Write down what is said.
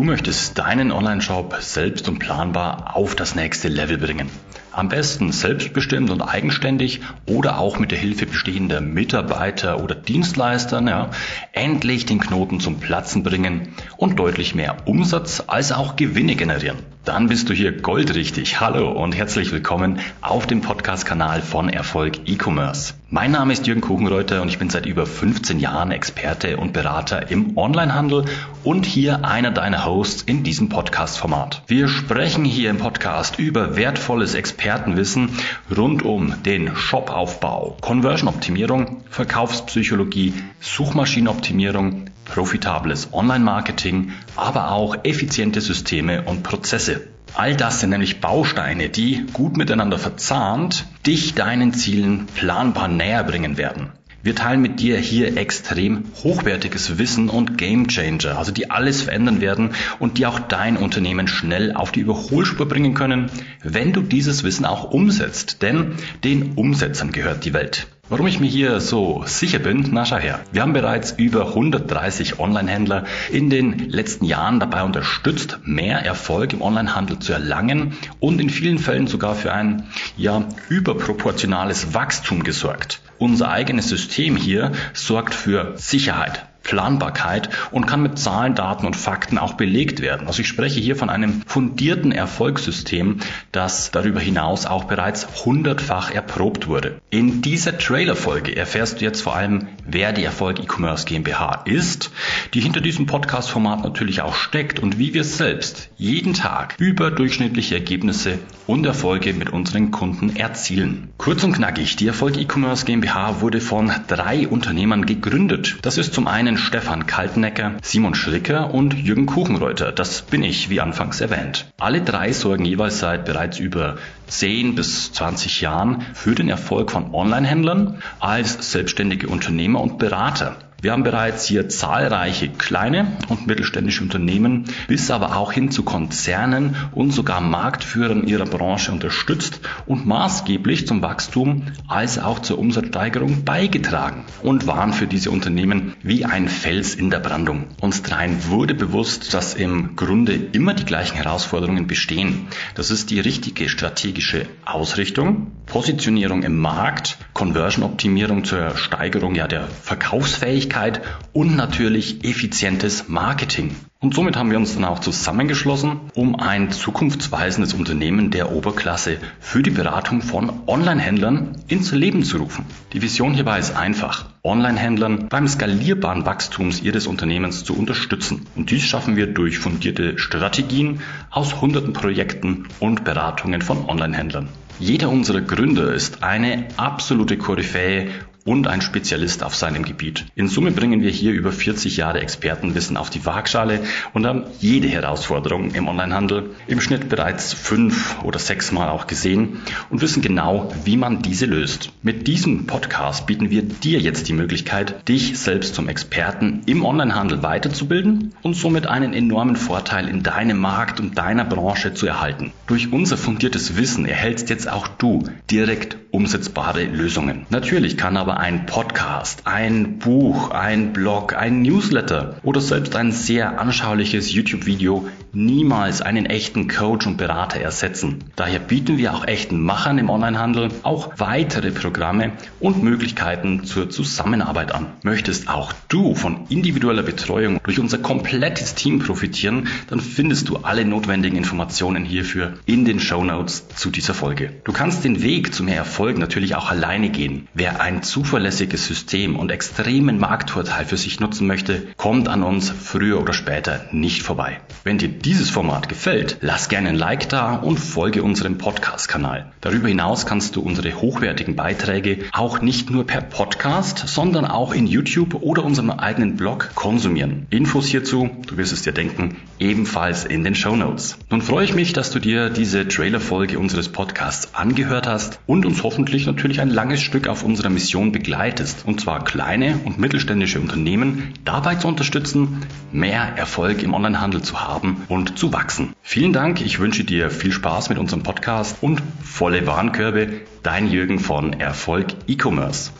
Du möchtest deinen Online-Shop selbst und planbar auf das nächste Level bringen. Am besten selbstbestimmt und eigenständig oder auch mit der Hilfe bestehender Mitarbeiter oder Dienstleistern ja, endlich den Knoten zum Platzen bringen und deutlich mehr Umsatz als auch Gewinne generieren. Dann bist du hier goldrichtig. Hallo und herzlich willkommen auf dem Podcast-Kanal von Erfolg E-Commerce. Mein Name ist Jürgen Kuchenreuter und ich bin seit über 15 Jahren Experte und Berater im Onlinehandel und hier einer deiner Hosts in diesem Podcast-Format. Wir sprechen hier im Podcast über wertvolles Expertenwissen rund um den Shopaufbau, Conversion-Optimierung, Verkaufspsychologie, Suchmaschinenoptimierung, profitables Online-Marketing, aber auch effiziente Systeme und Prozesse. All das sind nämlich Bausteine, die gut miteinander verzahnt dich deinen Zielen planbar näher bringen werden. Wir teilen mit dir hier extrem hochwertiges Wissen und Game Changer, also die alles verändern werden und die auch dein Unternehmen schnell auf die Überholspur bringen können, wenn du dieses Wissen auch umsetzt. Denn den Umsetzern gehört die Welt. Warum ich mir hier so sicher bin? Na schau her. Wir haben bereits über 130 Online-Händler in den letzten Jahren dabei unterstützt, mehr Erfolg im Onlinehandel zu erlangen und in vielen Fällen sogar für ein ja überproportionales Wachstum gesorgt. Unser eigenes System hier sorgt für Sicherheit, Planbarkeit und kann mit Zahlen, Daten und Fakten auch belegt werden. Also ich spreche hier von einem fundierten Erfolgssystem, das darüber hinaus auch bereits hundertfach erprobt wurde. In dieser Trailer-Folge erfährst du jetzt vor allem, wer die Erfolg E-Commerce GmbH ist, die hinter diesem Podcast-Format natürlich auch steckt und wie wir selbst jeden Tag überdurchschnittliche Ergebnisse und Erfolge mit unseren Kunden erzielen. Kurz und knackig, die Erfolg E-Commerce GmbH wurde von drei Unternehmern gegründet. Das ist zum einen Stefan Kaltnecker, Simon Schricker und Jürgen Kuchenreuter. Das bin ich, wie anfangs erwähnt. Alle drei sorgen jeweils seit bereits über 10 bis 20 Jahren für den Erfolg von Online-Händlern als selbstständige Unternehmer und Berater. Wir haben bereits hier zahlreiche kleine und mittelständische Unternehmen bis aber auch hin zu Konzernen und sogar Marktführern ihrer Branche unterstützt und maßgeblich zum Wachstum als auch zur Umsatzsteigerung beigetragen und waren für diese Unternehmen wie ein Fels in der Brandung. Uns dreien wurde bewusst, dass im Grunde immer die gleichen Herausforderungen bestehen. Das ist die richtige strategische Ausrichtung, Positionierung im Markt, Conversion-Optimierung zur Steigerung ja der Verkaufsfähigkeit Nachhaltigkeit und natürlich effizientes Marketing. Und somit haben wir uns dann auch zusammengeschlossen, um ein zukunftsweisendes Unternehmen der Oberklasse für die Beratung von Online-Händlern ins Leben zu rufen. Die Vision hierbei ist einfach, Online-Händlern beim skalierbaren Wachstums ihres Unternehmens zu unterstützen. Und dies schaffen wir durch fundierte Strategien aus hunderten Projekten und Beratungen von Online-Händlern. Jeder unserer Gründer ist eine absolute Koryphäe und ein Spezialist auf seinem Gebiet. In Summe bringen wir hier über 40 Jahre Expertenwissen auf die Waagschale und haben jede Herausforderung im Onlinehandel im Schnitt bereits fünf oder sechs Mal auch gesehen und wissen genau, wie man diese löst. Mit diesem Podcast bieten wir dir jetzt die Möglichkeit, dich selbst zum Experten im Onlinehandel weiterzubilden und somit einen enormen Vorteil in deinem Markt und deiner Branche zu erhalten. Durch unser fundiertes Wissen erhältst jetzt auch du direkt umsetzbare Lösungen. Natürlich kann aber ein Podcast, ein Buch, ein Blog, ein Newsletter oder selbst ein sehr anschauliches YouTube-Video niemals einen echten Coach und Berater ersetzen. Daher bieten wir auch echten Machern im Onlinehandel auch weitere Programme und Möglichkeiten zur Zusammenarbeit an. Möchtest auch du von individueller Betreuung durch unser komplettes Team profitieren, dann findest du alle notwendigen Informationen hierfür in den Show Notes zu dieser Folge. Du kannst den Weg zu mehr Erfolg natürlich auch alleine gehen. Wer ein zuverlässiges System und extremen Marktvorteil für sich nutzen möchte, kommt an uns früher oder später nicht vorbei. Wenn dir dieses Format gefällt, lass gerne ein Like da und folge unserem Podcast-Kanal. Darüber hinaus kannst du unsere hochwertigen Beiträge auch nicht nur per Podcast, sondern auch in YouTube oder unserem eigenen Blog konsumieren. Infos hierzu, du wirst es dir denken, ebenfalls in den Show Notes. Nun freue ich mich, dass du dir diese Trailer-Folge unseres Podcasts angehört hast und uns hoffentlich natürlich ein langes Stück auf unserer Mission begleitest. Und zwar kleine und mittelständische Unternehmen dabei zu unterstützen, mehr Erfolg im Onlinehandel zu haben und zu wachsen. Vielen Dank, ich wünsche dir viel Spaß mit unserem Podcast und volle Warenkörbe. Dein Jürgen von Erfolg E-Commerce.